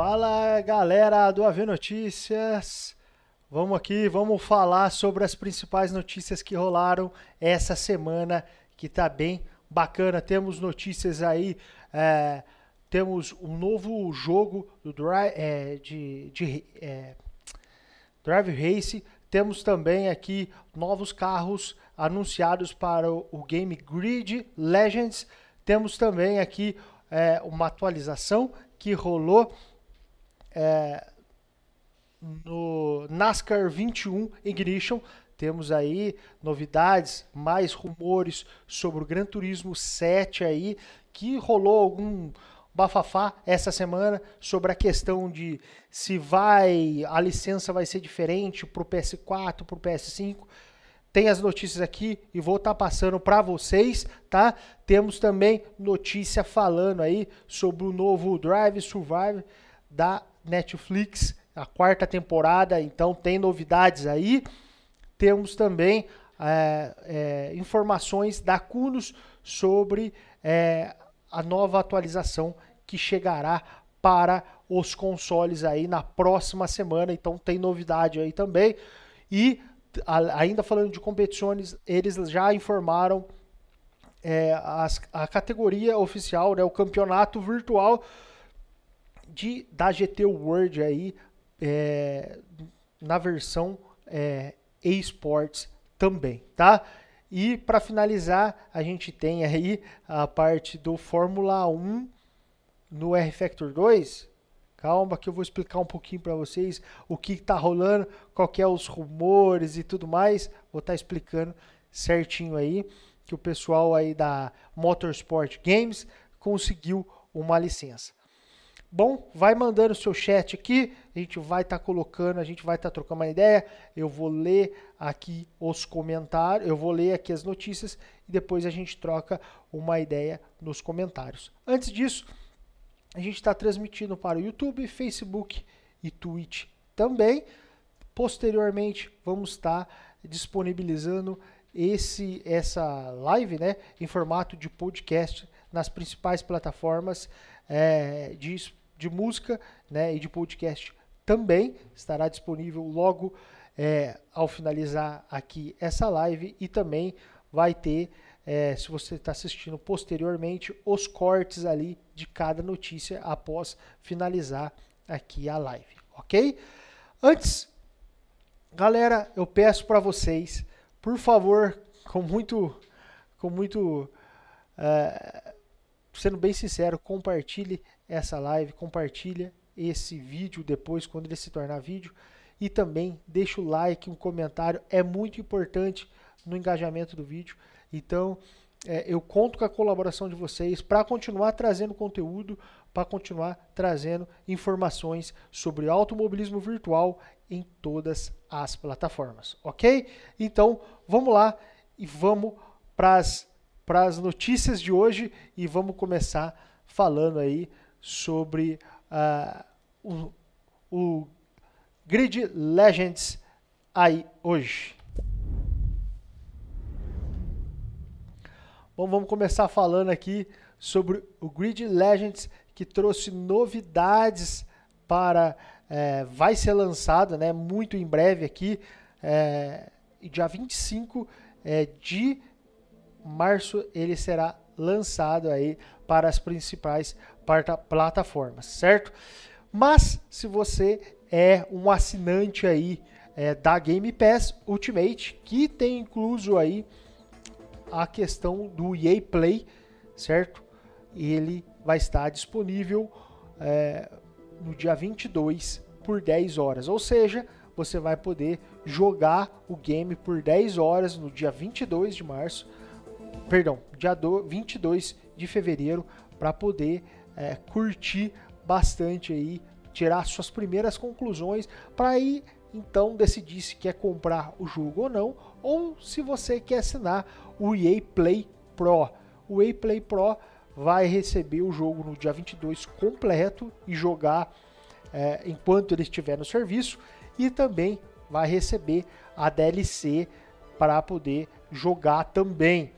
Fala galera do AV Notícias, vamos aqui, vamos falar sobre as principais notícias que rolaram essa semana, que tá bem bacana. Temos notícias aí, é, temos um novo jogo do Drive, é, de, de é, Drive Race, temos também aqui novos carros anunciados para o, o Game Grid Legends, temos também aqui é, uma atualização que rolou é, no NASCAR 21 Ignition. Temos aí novidades, mais rumores sobre o Gran Turismo 7 aí, que rolou algum bafafá essa semana sobre a questão de se vai a licença vai ser diferente para o PS4, para o PS5. Tem as notícias aqui e vou estar tá passando para vocês, tá? Temos também notícia falando aí sobre o novo Drive Survive da Netflix, a quarta temporada, então tem novidades aí. Temos também é, é, informações da Cunos sobre é, a nova atualização que chegará para os consoles aí na próxima semana. Então tem novidade aí também. E a, ainda falando de competições, eles já informaram é, as, a categoria oficial, né, o campeonato virtual de, da GT World aí é, na versão é, eSports também, tá? E para finalizar, a gente tem aí a parte do Fórmula 1 no R Factor 2. Calma que eu vou explicar um pouquinho para vocês o que está rolando, qual que é os rumores e tudo mais. Vou estar tá explicando certinho aí que o pessoal aí da Motorsport Games conseguiu uma licença. Bom, vai mandando o seu chat aqui, a gente vai estar tá colocando, a gente vai estar tá trocando uma ideia. Eu vou ler aqui os comentários, eu vou ler aqui as notícias e depois a gente troca uma ideia nos comentários. Antes disso, a gente está transmitindo para o YouTube, Facebook e Twitch também. Posteriormente, vamos estar tá disponibilizando esse essa live, né, em formato de podcast nas principais plataformas é, de de música né, e de podcast também estará disponível logo é, ao finalizar aqui essa live e também vai ter, é, se você está assistindo posteriormente, os cortes ali de cada notícia após finalizar aqui a live, ok? Antes, galera, eu peço para vocês, por favor, com muito, com muito, é, sendo bem sincero, compartilhe essa live, compartilha esse vídeo depois quando ele se tornar vídeo e também deixa o like, um comentário, é muito importante no engajamento do vídeo. Então, é, eu conto com a colaboração de vocês para continuar trazendo conteúdo, para continuar trazendo informações sobre automobilismo virtual em todas as plataformas, ok? Então, vamos lá e vamos para as notícias de hoje e vamos começar falando aí sobre uh, o, o Grid Legends aí hoje. Bom, vamos começar falando aqui sobre o Grid Legends que trouxe novidades para é, vai ser lançado, né, muito em breve aqui, é, dia 25 é, de março ele será lançado aí para as principais plataformas, certo? Mas se você é um assinante aí é, da Game Pass Ultimate, que tem incluso aí a questão do EA Play, certo? Ele vai estar disponível é, no dia 22 por 10 horas, ou seja, você vai poder jogar o game por 10 horas no dia 22 de março, perdão, dia 22 de fevereiro, para poder é, curtir bastante aí, tirar suas primeiras conclusões para aí então decidir se quer comprar o jogo ou não, ou se você quer assinar o EA Play Pro. O EA Play Pro vai receber o jogo no dia 22 completo e jogar é, enquanto ele estiver no serviço e também vai receber a DLC para poder jogar também,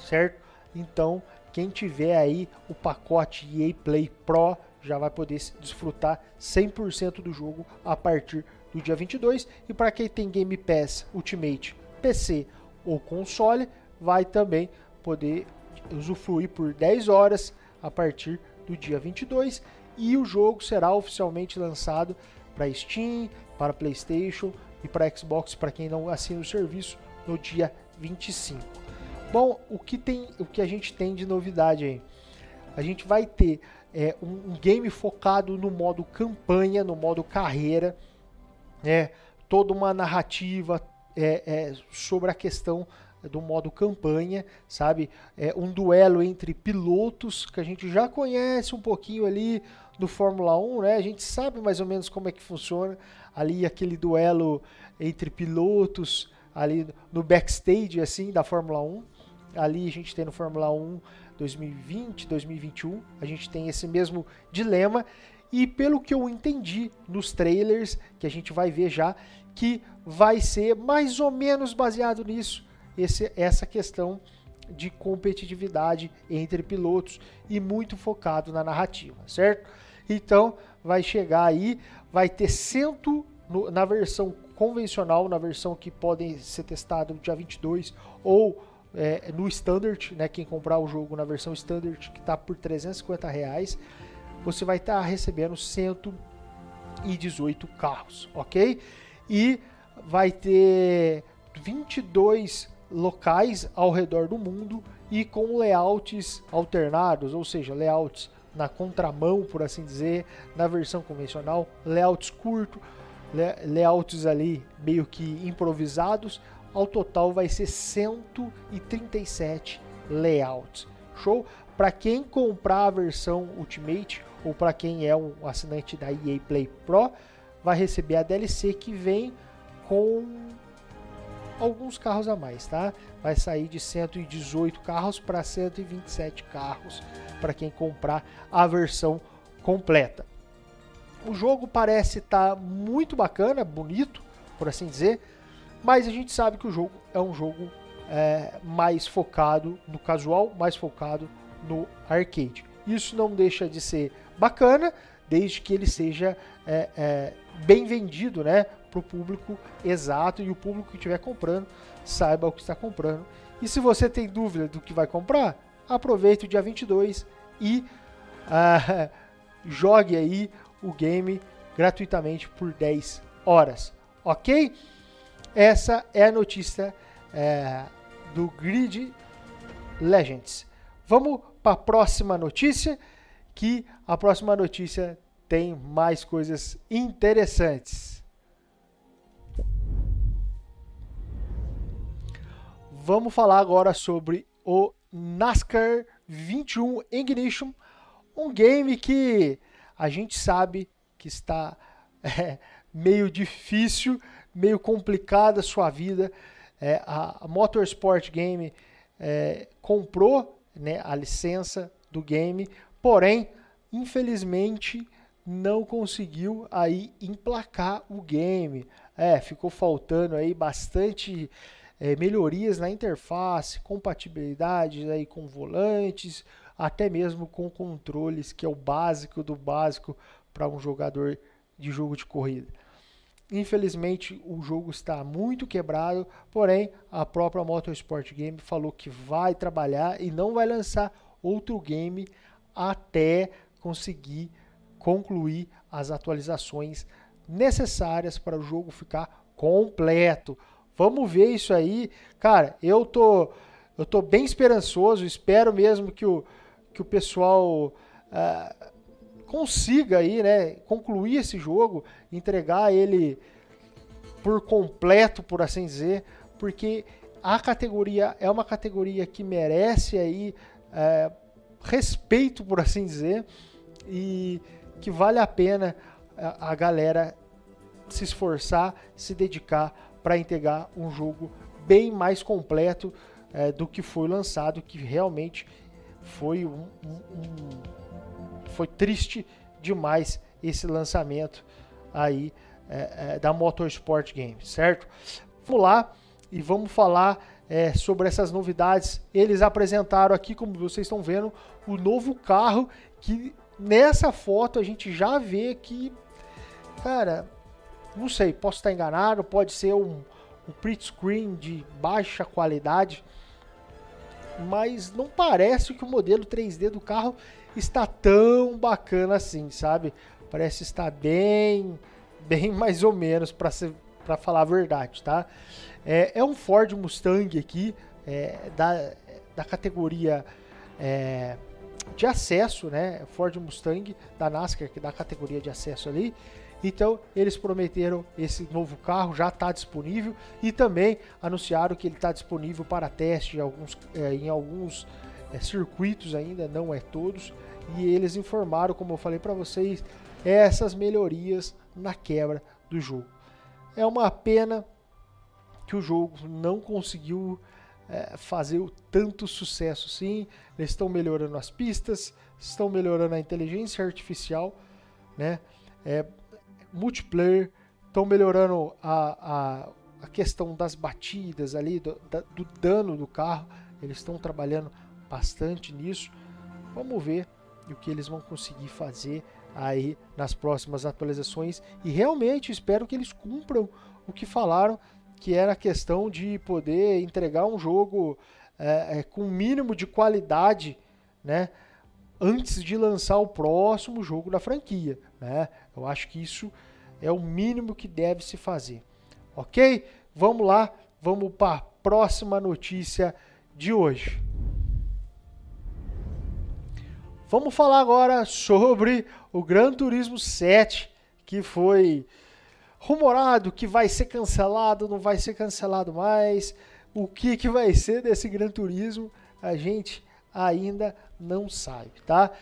certo? Então quem tiver aí o pacote EA Play Pro já vai poder desfrutar 100% do jogo a partir do dia 22. E para quem tem Game Pass Ultimate PC ou console, vai também poder usufruir por 10 horas a partir do dia 22 e o jogo será oficialmente lançado para Steam, para PlayStation e para Xbox para quem não assina o serviço no dia 25. Bom, o que tem, o que a gente tem de novidade aí? A gente vai ter é, um, um, game focado no modo campanha, no modo carreira, né? Toda uma narrativa é, é, sobre a questão do modo campanha, sabe? É um duelo entre pilotos que a gente já conhece um pouquinho ali do Fórmula 1, né? A gente sabe mais ou menos como é que funciona ali aquele duelo entre pilotos ali no backstage assim da Fórmula 1. Ali a gente tem no Fórmula 1 2020, 2021, a gente tem esse mesmo dilema e pelo que eu entendi nos trailers que a gente vai ver já que vai ser mais ou menos baseado nisso, esse, essa questão de competitividade entre pilotos e muito focado na narrativa, certo? Então vai chegar aí, vai ter cento no, na versão convencional, na versão que podem ser testadas no dia 22 ou é, no standard, né? Quem comprar o jogo na versão standard que está por 350 reais, você vai estar tá recebendo 118 carros, ok? E vai ter 22 locais ao redor do mundo e com layouts alternados, ou seja, layouts na contramão, por assim dizer, na versão convencional, layouts curto, layouts ali meio que improvisados, ao total vai ser 137 layouts. Show? Para quem comprar a versão Ultimate ou para quem é um assinante da EA Play Pro, vai receber a DLC que vem com alguns carros a mais, tá? Vai sair de 118 carros para 127 carros para quem comprar a versão completa. O jogo parece estar tá muito bacana, bonito, por assim dizer, mas a gente sabe que o jogo é um jogo é, mais focado no casual, mais focado no arcade. Isso não deixa de ser bacana, desde que ele seja é, é, bem vendido né, para o público exato e o público que estiver comprando saiba o que está comprando. E se você tem dúvida do que vai comprar, aproveite o dia 22 e uh, jogue aí o game gratuitamente por 10 horas, ok? Essa é a notícia é, do Grid Legends. Vamos para a próxima notícia, que a próxima notícia tem mais coisas interessantes. Vamos falar agora sobre o NASCAR 21 Ignition, um game que a gente sabe que está é, meio difícil, meio complicada a sua vida. É, a, Motorsport Game é, comprou né, a licença do game, porém, infelizmente, não conseguiu aí emplacar o game. É, ficou faltando aí bastante é, melhorias na interface, compatibilidade aí com volantes, até mesmo com controles, que é o básico do básico para um jogador de jogo de corrida. Infelizmente, o jogo está muito quebrado, porém, a própria Motorsport Game falou que vai trabalhar e não vai lançar outro game até conseguir concluir as atualizações necessárias para o jogo ficar completo. Vamos ver isso aí. Cara, eu tô, eu tô bem esperançoso. Espero mesmo que o, que o pessoal uh, consiga aí, né, concluir esse jogo, entregar ele por completo, por assim dizer, porque a categoria é uma categoria que merece aí uh, respeito, por assim dizer, e que vale a pena a, a galera se esforçar, se dedicar para entregar um jogo bem mais completo é, do que foi lançado, que realmente foi um, um, um, foi triste demais esse lançamento aí é, é, da Motorsport Games, certo? Vamos lá e vamos falar é, sobre essas novidades. Eles apresentaram aqui, como vocês estão vendo, o novo carro que nessa foto a gente já vê que, cara, não sei, posso estar enganado, pode ser um, um print screen de baixa qualidade, mas não parece que o modelo 3D do carro está tão bacana assim, sabe? Parece estar bem, bem mais ou menos para para falar a verdade, tá? É, é, um Ford Mustang aqui é, da, da categoria é, de acesso, né? Ford Mustang da NASCAR que da categoria de acesso ali. Então eles prometeram esse novo carro já está disponível e também anunciaram que ele está disponível para teste em alguns, é, em alguns é, circuitos ainda, não é todos. E eles informaram, como eu falei para vocês, essas melhorias na quebra do jogo. É uma pena que o jogo não conseguiu é, fazer o tanto sucesso sim. Eles estão melhorando as pistas, estão melhorando a inteligência artificial, né? É, multiplayer, estão melhorando a, a, a, questão das batidas ali, do, da, do dano do carro. Eles estão trabalhando bastante nisso. Vamos ver o que eles vão conseguir fazer aí nas próximas atualizações e realmente espero que eles cumpram o que falaram que era a questão de poder entregar um jogo é, é, com mínimo de qualidade, né, antes de lançar o próximo jogo da franquia, né? Eu acho que isso é o mínimo que deve se fazer, ok? Vamos lá, vamos para a próxima notícia de hoje. Vamos falar agora sobre o Gran Turismo 7, que foi rumorado que vai ser cancelado, não vai ser cancelado mais. O que, que vai ser desse Gran Turismo, a gente ainda não sabe, tá?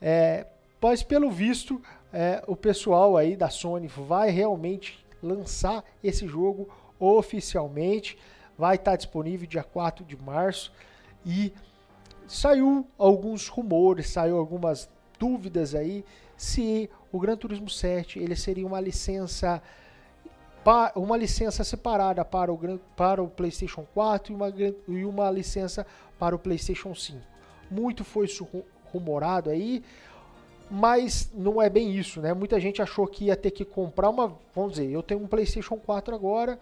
É, mas pelo visto, é, o pessoal aí da Sony vai realmente lançar esse jogo oficialmente. Vai estar disponível dia 4 de março e saiu alguns rumores, saiu algumas dúvidas aí se o Gran Turismo 7 ele seria uma licença uma licença separada para o, para o PlayStation 4 e uma, e uma licença para o PlayStation 5. Muito foi rumorado aí, mas não é bem isso, né? Muita gente achou que ia ter que comprar uma. Vamos dizer, eu tenho um PlayStation 4 agora,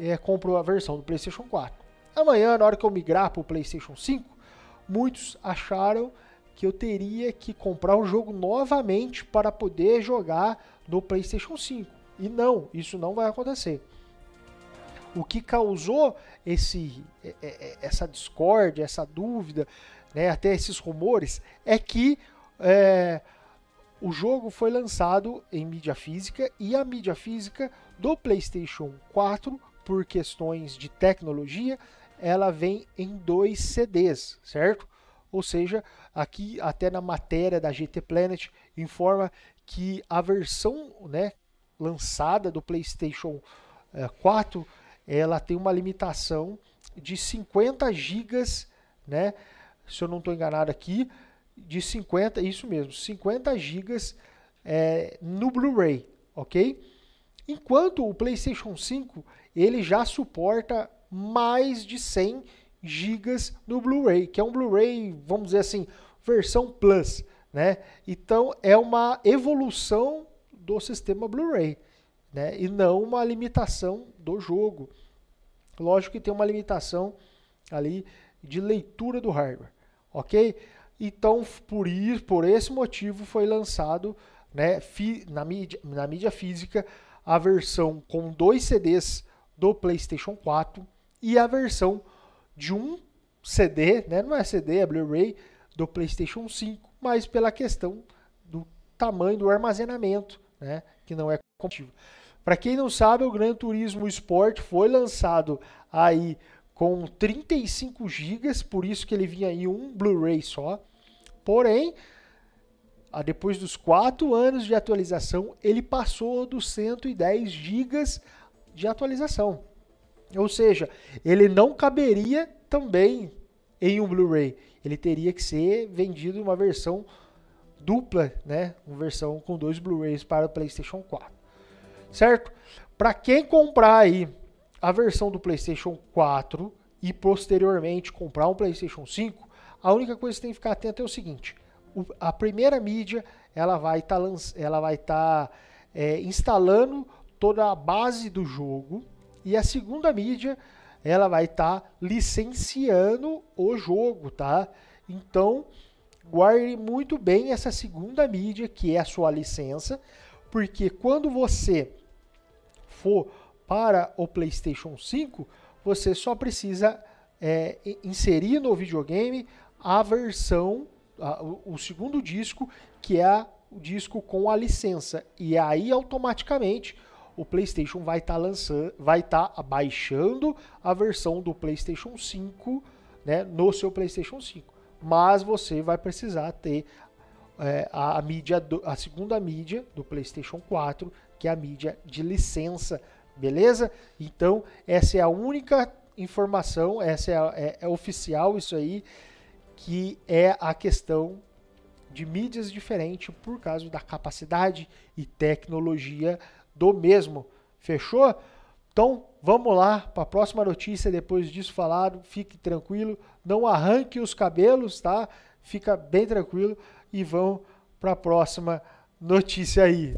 é, compro a versão do PlayStation 4. Amanhã, na hora que eu migrar para o PlayStation 5, muitos acharam que eu teria que comprar o jogo novamente para poder jogar no PlayStation 5. E não, isso não vai acontecer. O que causou esse, é, é, é, essa discórdia, essa dúvida, né, até esses rumores, é que é, o jogo foi lançado em mídia física e a mídia física do PlayStation 4, por questões de tecnologia, ela vem em dois CDs, certo? Ou seja, aqui até na matéria da GT Planet informa que a versão né, lançada do PlayStation 4 eh, ela tem uma limitação de 50 GB, né? Se eu não estou enganado aqui, de 50, isso mesmo, 50 GB é, no Blu-ray, ok? Enquanto o PlayStation 5 ele já suporta mais de 100 GB no Blu-ray, que é um Blu-ray, vamos dizer assim, versão Plus, né? Então é uma evolução do sistema Blu-ray, né? E não uma limitação do jogo. Lógico que tem uma limitação ali de leitura do hardware, ok? Então por isso, por esse motivo foi lançado, né, na mídia, na mídia física a versão com dois CDs do PlayStation 4 e a versão de um CD, né, não é CD, é Blu-ray do PlayStation 5, mas pela questão do tamanho do armazenamento, né, que não é compatível. Para quem não sabe, o Gran Turismo Sport foi lançado aí com 35 GB, por isso que ele vinha em um Blu-ray só. Porém, depois dos 4 anos de atualização, ele passou dos 110 GB de atualização. Ou seja, ele não caberia também em um Blu-ray. Ele teria que ser vendido em uma versão dupla, né? Uma versão com dois Blu-rays para o PlayStation 4. Certo? Para quem comprar aí a versão do PlayStation 4 e posteriormente comprar um PlayStation 5, a única coisa que tem que ficar atento é o seguinte: a primeira mídia ela vai estar tá, ela vai estar tá, é, instalando toda a base do jogo e a segunda mídia ela vai estar tá licenciando o jogo, tá? Então guarde muito bem essa segunda mídia que é a sua licença, porque quando você for para o PlayStation 5, você só precisa é, inserir no videogame a versão, a, o, o segundo disco, que é o disco com a licença. E aí automaticamente o PlayStation vai estar tá lançando, vai estar tá baixando a versão do PlayStation 5, né, no seu PlayStation 5. Mas você vai precisar ter é, a, a mídia, do, a segunda mídia do PlayStation 4, que é a mídia de licença, beleza? Então essa é a única informação, essa é, é, é oficial isso aí, que é a questão de mídias diferentes por causa da capacidade e tecnologia do mesmo. Fechou? Então, vamos lá para a próxima notícia depois disso falado. Fique tranquilo, não arranque os cabelos, tá? Fica bem tranquilo e vão para a próxima notícia aí.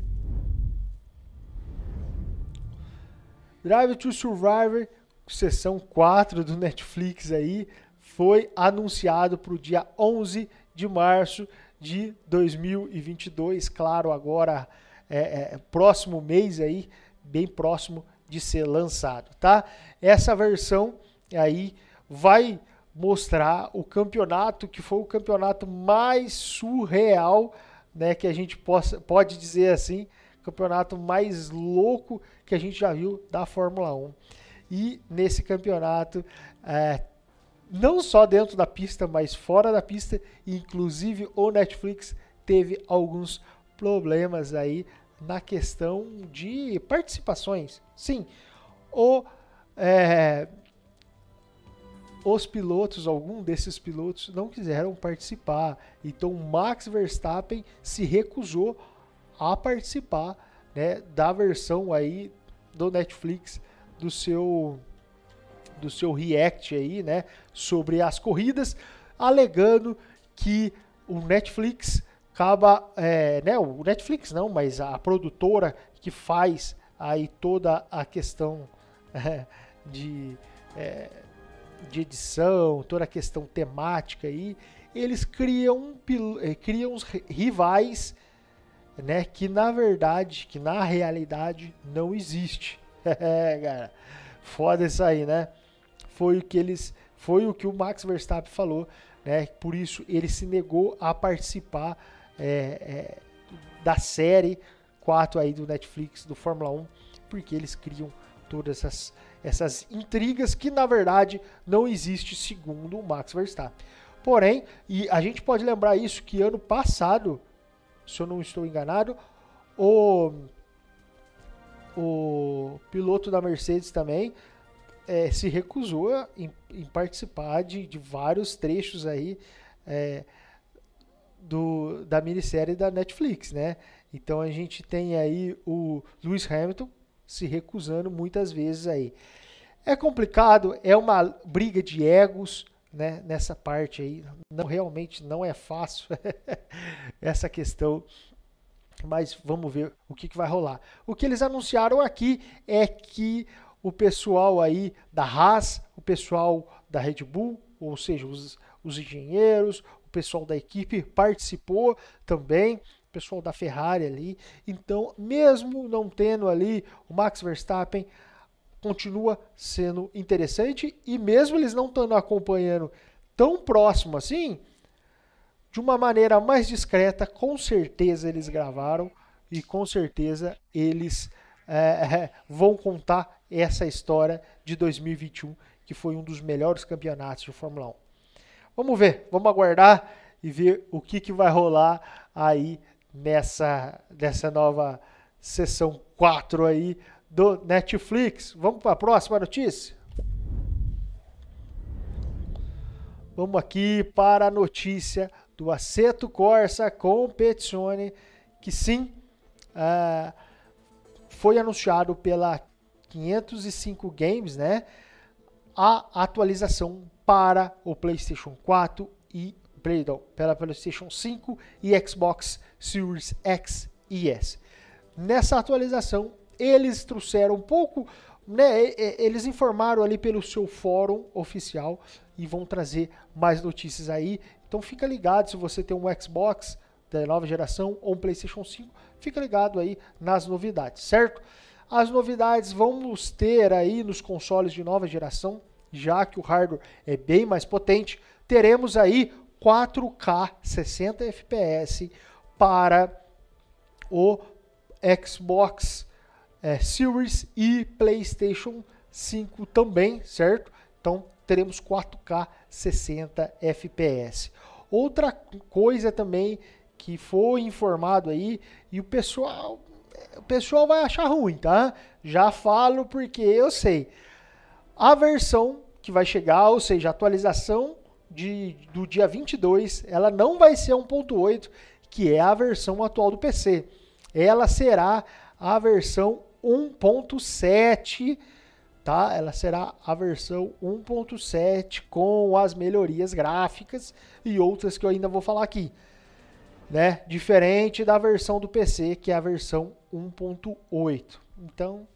Drive to Survivor sessão 4 do Netflix aí foi anunciado para o dia 11 de março de 2022. Claro, agora é, é, próximo mês aí, bem próximo de ser lançado, tá? Essa versão aí vai mostrar o campeonato que foi o campeonato mais surreal, né, que a gente possa, pode dizer assim, campeonato mais louco que a gente já viu da Fórmula 1. E nesse campeonato, é, não só dentro da pista, mas fora da pista, inclusive o Netflix teve alguns problemas aí na questão de participações. Sim, o, é, os pilotos, algum desses pilotos não quiseram participar. Então Max Verstappen se recusou a participar né, da versão aí do Netflix do seu do seu react aí, né, sobre as corridas, alegando que o Netflix acaba, é, né, o Netflix não, mas a produtora que faz aí toda a questão é, de, é, de edição, toda a questão temática aí, eles criam, é, criam os rivais, né, que na verdade, que na realidade não existe. É, cara. Foda isso aí, né? Foi o que eles. Foi o que o Max Verstappen falou, né? Por isso ele se negou a participar é, é, da série 4 aí do Netflix, do Fórmula 1, porque eles criam todas essas, essas intrigas que na verdade não existe segundo o Max Verstappen. Porém, e a gente pode lembrar isso que ano passado, se eu não estou enganado, o o piloto da Mercedes também é, se recusou em, em participar de, de, vários trechos aí é, do, da minissérie da Netflix, né? Então a gente tem aí o Lewis Hamilton se recusando muitas vezes aí. É complicado, é uma briga de egos, né, nessa parte aí. Não realmente não é fácil essa questão mas vamos ver o que, que vai rolar. O que eles anunciaram aqui é que o pessoal aí da Haas, o pessoal da Red Bull, ou seja, os, os engenheiros, pessoal da equipe participou também, o pessoal da Ferrari ali. Então, mesmo não tendo ali o Max Verstappen, continua sendo interessante e mesmo eles não estando acompanhando tão próximo assim, de uma maneira mais discreta, com certeza eles gravaram e com certeza eles é, vão contar essa história de 2021, que foi um dos melhores campeonatos de Fórmula 1. Vamos ver, vamos aguardar e ver o que, que vai rolar aí nessa, nessa nova sessão 4 aí do Netflix. Vamos para a próxima notícia? Vamos aqui para a notícia do Assetto Corsa Competizione, que sim, uh, foi anunciado pela 505 Games, né? A atualização para o PlayStation 4 e perdão, pela PlayStation 5 e Xbox Series X e S. Nessa atualização, eles trouxeram um pouco, né, eles informaram ali pelo seu fórum oficial e vão trazer mais notícias aí. Então fica ligado se você tem um Xbox da nova geração ou um PlayStation 5, fica ligado aí nas novidades, certo? As novidades vamos ter aí nos consoles de nova geração, já que o hardware é bem mais potente, teremos aí 4K 60 FPS para o Xbox é, Series e PlayStation 5 também, certo? Então teremos 4K 60 FPS. Outra coisa também que foi informado aí e o pessoal o pessoal vai achar ruim, tá? Já falo porque eu sei. A versão que vai chegar, ou seja, a atualização de, do dia 22, ela não vai ser 1.8, que é a versão atual do PC. Ela será a versão 1.7, tá? Ela será a versão 1.7 com as melhorias gráficas e outras que eu ainda vou falar aqui né? Diferente da versão do PC, que é a versão 1.8. Então,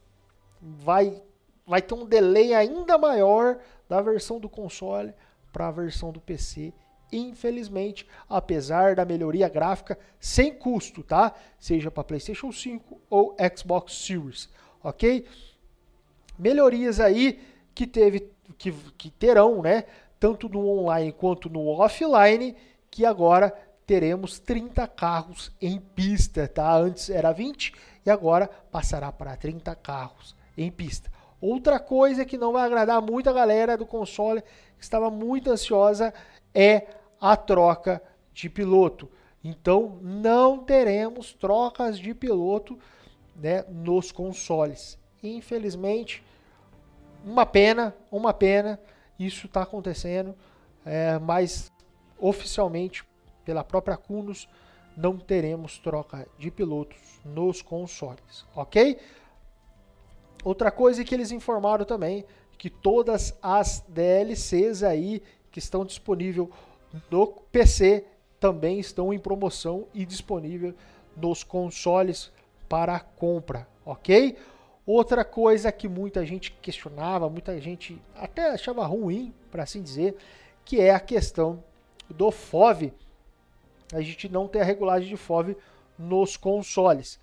vai vai ter um delay ainda maior da versão do console para a versão do PC. Infelizmente, apesar da melhoria gráfica sem custo, tá? Seja para PlayStation 5 ou Xbox Series, ok? Melhorias aí que teve, que, que terão, né? Tanto no online quanto no offline, que agora teremos 30 carros em pista, tá? Antes era 20 e agora passará para 30 carros em pista. Outra coisa que não vai agradar muito a galera do console, que estava muito ansiosa, é a troca de piloto. Então não teremos trocas de piloto né, nos consoles. Infelizmente, uma pena, uma pena, isso está acontecendo, é, mas oficialmente pela própria Cunos, não teremos troca de pilotos nos consoles, ok? Outra coisa que eles informaram também, que todas as DLCs aí que estão disponíveis no PC também estão em promoção e disponível nos consoles para compra, ok? Outra coisa que muita gente questionava, muita gente até achava ruim, para assim dizer, que é a questão do FOV, a gente não tem a regulagem de FOV nos consoles.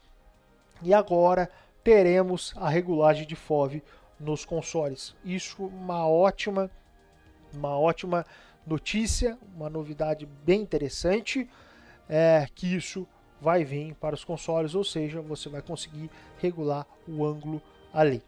E agora teremos a regulagem de FOV nos consoles. Isso uma ótima, uma ótima notícia, uma novidade bem interessante, é que isso vai vir para os consoles, ou seja, você vai conseguir regular o ângulo ali.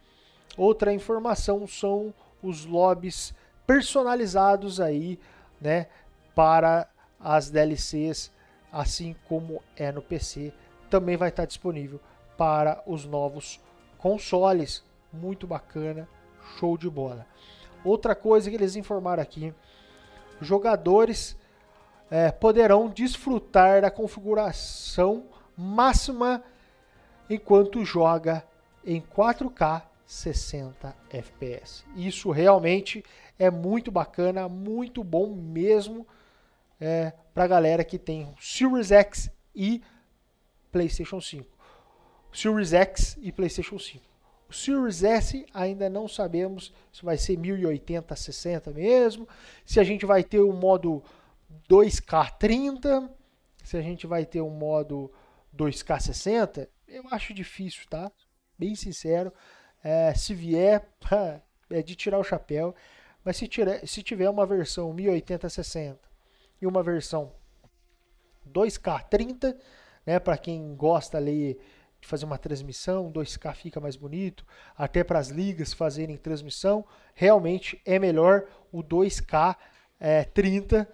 Outra informação são os lobbies personalizados aí, né, para as DLCs, assim como é no PC, também vai estar disponível para os novos consoles. Muito bacana, show de bola. Outra coisa que eles informaram aqui: jogadores é, poderão desfrutar da configuração máxima enquanto joga em 4K 60 FPS. Isso realmente é muito bacana, muito bom mesmo é, para a galera que tem Series X e PlayStation 5. Series X e PlayStation 5. O Series S ainda não sabemos se vai ser 1080 60 mesmo, se a gente vai ter o um modo 2K30, se a gente vai ter um modo 2K60, eu acho difícil, tá? Bem sincero. É, se vier, é de tirar o chapéu. Mas se, tiver, se tiver uma versão 1080-60 e uma versão 2K30, né, para quem gosta ali de fazer uma transmissão, 2K fica mais bonito, até para as ligas fazerem transmissão, realmente é melhor o 2K é, 30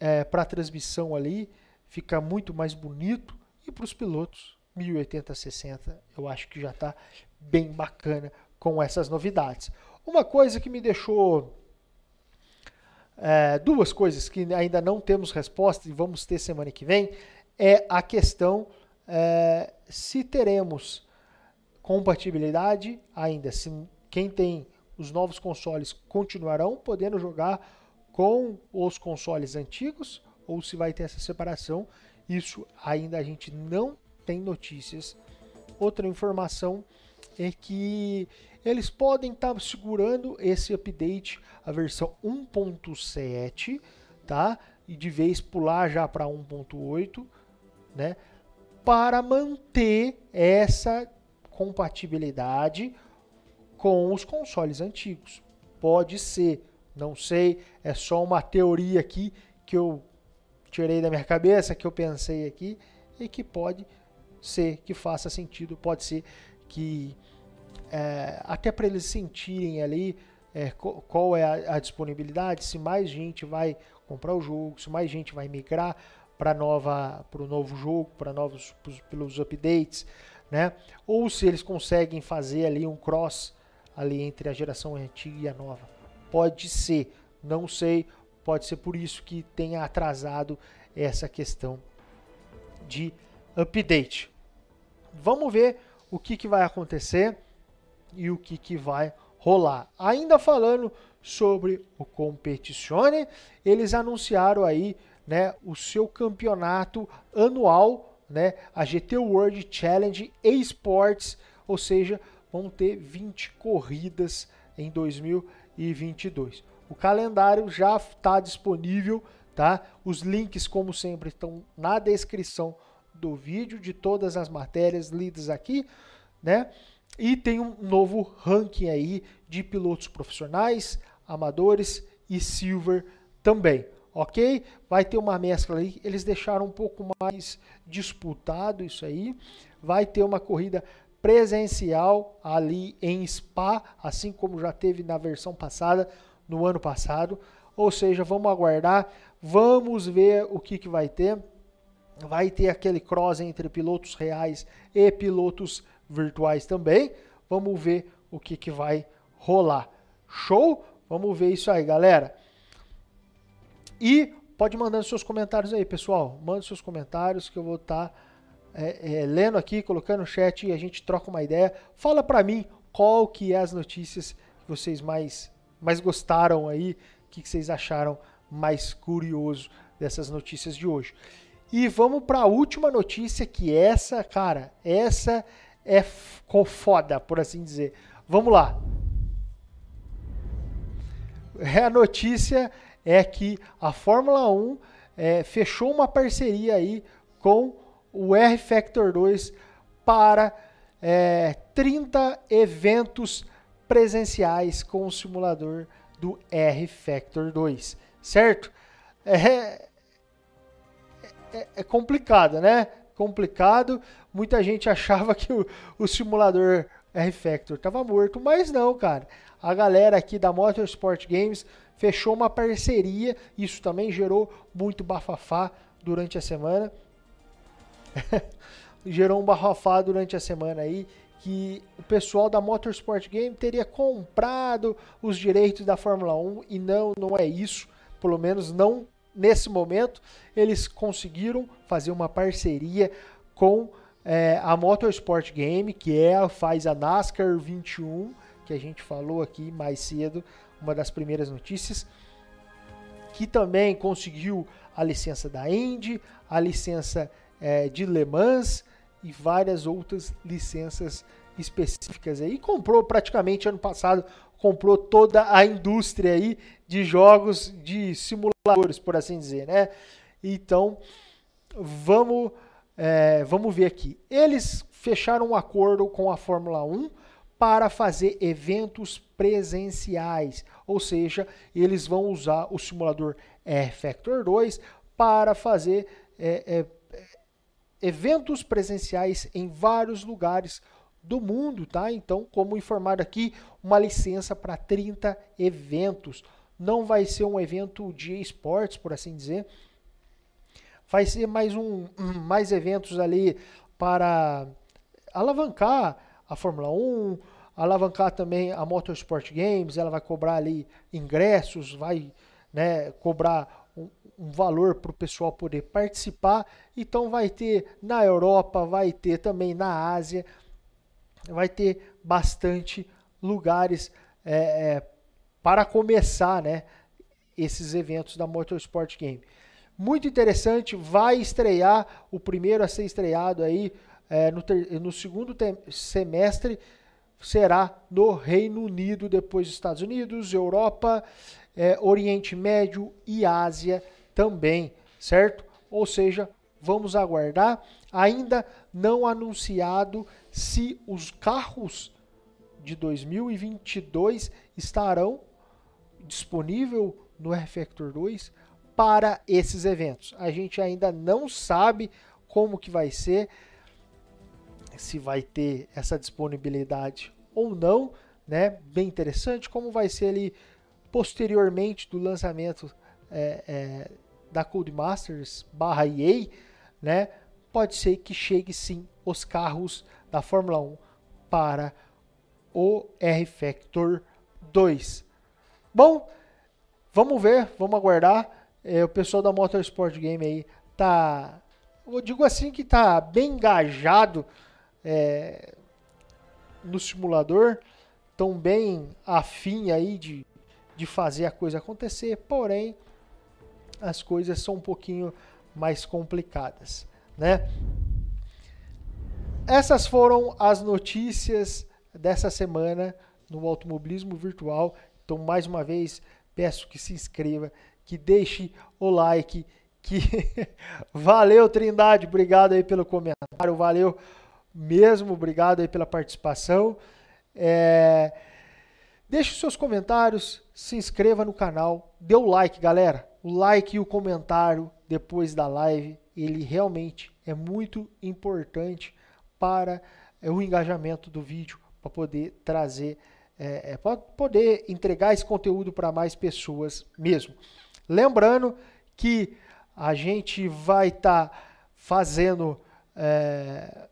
é, para transmissão ali, fica muito mais bonito e para os pilotos 1080 60 eu acho que já está bem bacana com essas novidades. Uma coisa que me deixou é, duas coisas que ainda não temos resposta e vamos ter semana que vem é a questão é, se teremos compatibilidade ainda, se quem tem os novos consoles continuarão podendo jogar com os consoles antigos ou se vai ter essa separação. Isso ainda a gente não tem notícias. Outra informação é que eles podem estar tá segurando esse update, a versão 1.7, tá? E de vez pular já para 1.8, né? Para manter essa compatibilidade com os consoles antigos. Pode ser, não sei, é só uma teoria aqui que eu tirei da minha cabeça, que eu pensei aqui e que pode ser que faça sentido, pode ser que é, até para eles sentirem ali é, qual é a, a, disponibilidade, se mais gente vai comprar o jogo, se mais gente vai migrar para nova para o novo jogo, para novos pelos updates, né? Ou se eles conseguem fazer ali um cross ali entre a geração antiga e a nova. Pode ser, não sei, pode ser por isso que tenha atrasado essa questão de update. Vamos ver o que, que vai acontecer e o que, que vai rolar. Ainda falando sobre o Competizione, eles anunciaram aí né, o seu campeonato anual, né, a GT World Challenge Esports, ou seja, vão ter 20 corridas em 2022. O calendário já está disponível, tá? Os links, como sempre, estão na descrição do vídeo de todas as matérias lidas aqui, né? E tem um novo ranking aí de pilotos profissionais, amadores e silver também, ok? Vai ter uma mescla aí, eles deixaram um pouco mais disputado isso aí. Vai ter uma corrida presencial ali em Spa, assim como já teve na versão passada, no ano passado. Ou seja, vamos aguardar, vamos ver o que, que vai ter. Vai ter aquele cross entre pilotos reais e pilotos virtuais também. Vamos ver o que, que vai rolar. Show? Vamos ver isso aí, galera. E pode mandar seus comentários aí, pessoal. Manda seus comentários que eu vou estar tá, é, é, lendo aqui, colocando no chat e a gente troca uma ideia. Fala para mim qual que é as notícias que vocês mais, mais gostaram aí, o que, que vocês acharam mais curioso dessas notícias de hoje. E vamos para a última notícia, que essa, cara, essa é foda, por assim dizer. Vamos lá. É, a notícia é que a Fórmula 1 é, fechou uma parceria aí com o R Factor 2 para é, 30 eventos presenciais com o simulador do R Factor 2, certo? É, é, é complicado, né? Complicado. Muita gente achava que o, o simulador R-Factor estava morto, mas não, cara. A galera aqui da Motorsport Games fechou uma parceria, isso também gerou muito bafafá durante a semana. gerou um bafafá durante a semana aí que o pessoal da Motorsport Game teria comprado os direitos da Fórmula 1 e não, não é isso, pelo menos não nesse momento. Eles conseguiram fazer uma parceria com é, a Motorsport Game, que é faz a NASCAR 21, que a gente falou aqui mais cedo, uma das primeiras notícias, que também conseguiu a licença da Indy, a licença é, de Le Mans e várias outras licenças específicas aí. Comprou praticamente ano passado, comprou toda a indústria aí de jogos de simuladores, por assim dizer, né? Então, vamos é, vamos ver aqui. Eles fecharam um acordo com a Fórmula 1 para fazer eventos presenciais, ou seja, eles vão usar o simulador R Factor 2 para fazer é, é, eventos presenciais em vários lugares do mundo, tá? Então, como informado aqui, uma licença para 30 eventos. Não vai ser um evento de esportes, por assim dizer, vai ser mais um mais eventos ali para alavancar a Fórmula 1, alavancar também a Motorsport Games, ela vai cobrar ali ingressos, vai né, cobrar um, um valor para o pessoal poder participar. Então vai ter na Europa, vai ter também na Ásia, vai ter bastante lugares é, é, para começar né, esses eventos da Motorsport Game. Muito interessante. Vai estrear o primeiro a ser estreado aí é, no, no, segundo semestre. Será no Reino Unido, depois Estados Unidos, Europa, é, Oriente Médio e Ásia também, certo? Ou seja, vamos aguardar. Ainda não anunciado se os carros de 2022 estarão disponível no R-Factor 2 para esses eventos. A gente ainda não sabe como que vai ser, se vai ter essa disponibilidade ou não, né? Bem interessante como vai ser ali posteriormente do lançamento é, é, da Codemasters barra EA, né? Pode ser que chegue sim os carros da Fórmula 1 para o R-Factor 2. Bom, vamos ver, vamos aguardar. É, o pessoal da Motorsport Game aí tá, eu digo assim que tá bem engajado é, no simulador, tão bem afim aí de, de fazer a coisa acontecer, porém as coisas são um pouquinho mais complicadas, né? Essas foram as notícias dessa semana no automobilismo virtual. Então, mais uma vez, peço que se inscreva, que deixe o like, que valeu Trindade, obrigado aí pelo comentário, valeu mesmo, obrigado aí pela participação. É... Deixe seus comentários, se inscreva no canal, dê o like, galera. O like e o comentário depois da live, ele realmente é muito importante para o engajamento do vídeo, para poder trazer, é, é, para poder entregar esse conteúdo para mais pessoas mesmo. Lembrando que a gente vai estar tá fazendo é,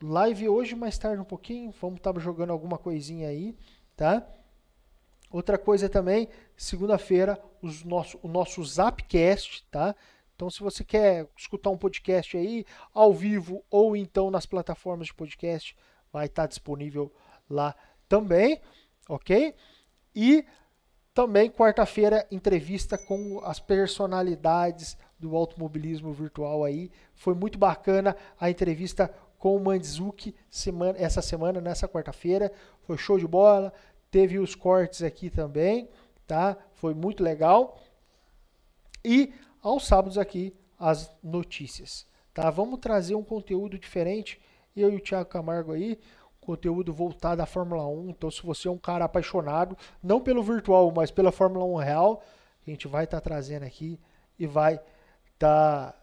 live hoje mais tarde um pouquinho, vamos estar tá jogando alguma coisinha aí, tá? Outra coisa também, segunda-feira, nosso, o nosso Zapcast, tá? Então, se você quer escutar um podcast aí, ao vivo ou então nas plataformas de podcast, vai estar disponível lá também, ok? E também quarta-feira entrevista com as personalidades do automobilismo virtual aí. Foi muito bacana a entrevista com o Mandzuki semana, essa semana, nessa quarta-feira. Foi show de bola. Teve os cortes aqui também, tá? Foi muito legal. E aos sábados aqui as notícias, tá? Vamos trazer um conteúdo diferente. Eu e o Thiago Camargo aí, conteúdo voltado à Fórmula 1. Então, se você é um cara apaixonado, não pelo virtual, mas pela Fórmula 1 real, a gente vai estar tá trazendo aqui e vai estar tá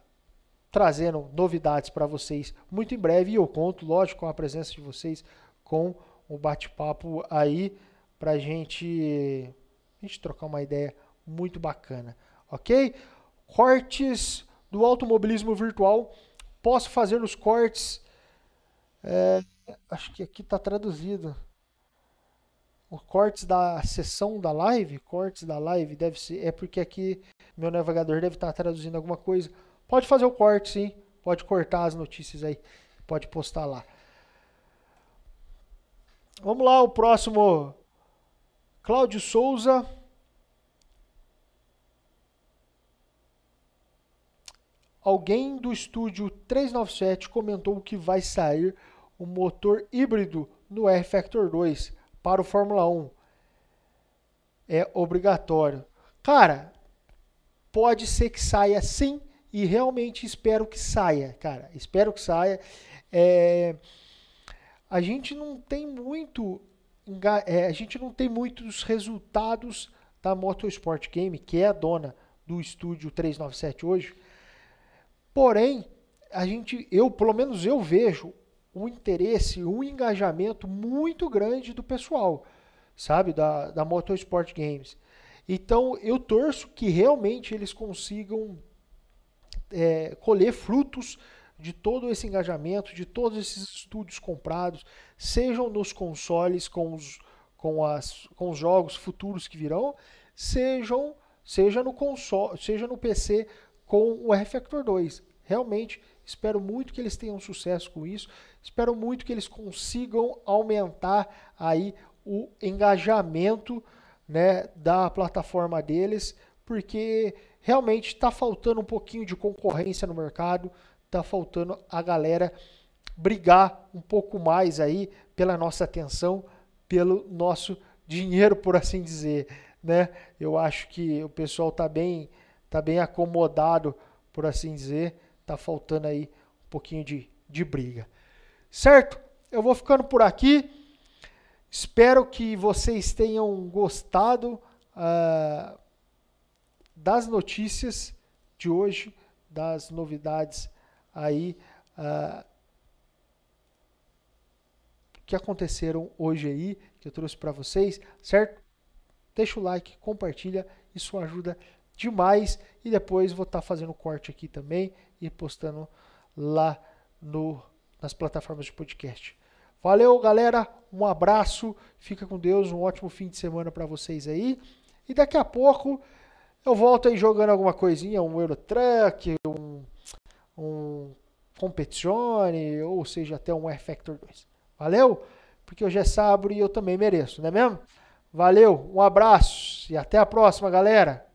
trazendo novidades para vocês muito em breve. E eu conto, lógico, com a presença de vocês, com o bate-papo aí, para gente, a gente trocar uma ideia muito bacana, ok? Cortes do automobilismo virtual. Posso fazer os cortes. É, acho que aqui está traduzido. Os cortes da sessão da live, cortes da live, deve ser. É porque aqui meu navegador deve estar tá traduzindo alguma coisa. Pode fazer o corte, sim. Pode cortar as notícias aí. Pode postar lá. Vamos lá, o próximo. Cláudio Souza. Alguém do estúdio 397 comentou que vai sair o motor híbrido no R-Factor 2 para o Fórmula 1. É obrigatório. Cara, pode ser que saia sim e realmente espero que saia, cara. Espero que saia. É, a gente não tem muito, é, a gente não tem muitos resultados da Motorsport Game, que é a dona do estúdio 397 hoje. Porém, a gente, eu, pelo menos eu vejo um interesse, um engajamento muito grande do pessoal, sabe, da, da Motorsport Games. Então eu torço que realmente eles consigam é, colher frutos de todo esse engajamento, de todos esses estúdios comprados, sejam nos consoles com os, com as, com os jogos futuros que virão, sejam seja no console, seja no PC com o R-Factor 2. Realmente espero muito que eles tenham sucesso com isso. Espero muito que eles consigam aumentar aí o engajamento né, da plataforma deles, porque realmente está faltando um pouquinho de concorrência no mercado, está faltando a galera brigar um pouco mais aí pela nossa atenção, pelo nosso dinheiro, por assim dizer, né? Eu acho que o pessoal está bem, tá bem acomodado, por assim dizer, está faltando aí um pouquinho de, de briga. Certo? Eu vou ficando por aqui. Espero que vocês tenham gostado uh, das notícias de hoje, das novidades aí uh, que aconteceram hoje aí, que eu trouxe para vocês, certo? Deixa o like, compartilha, isso ajuda demais. E depois vou estar tá fazendo corte aqui também e postando lá no, nas plataformas de podcast. Valeu, galera. Um abraço. Fica com Deus. Um ótimo fim de semana para vocês aí. E daqui a pouco eu volto aí jogando alguma coisinha, um Eurotruck, um, um Competizione, ou seja, até um R-Factor 2. Valeu? Porque hoje é sábado e eu também mereço, não é mesmo? Valeu, um abraço e até a próxima, galera.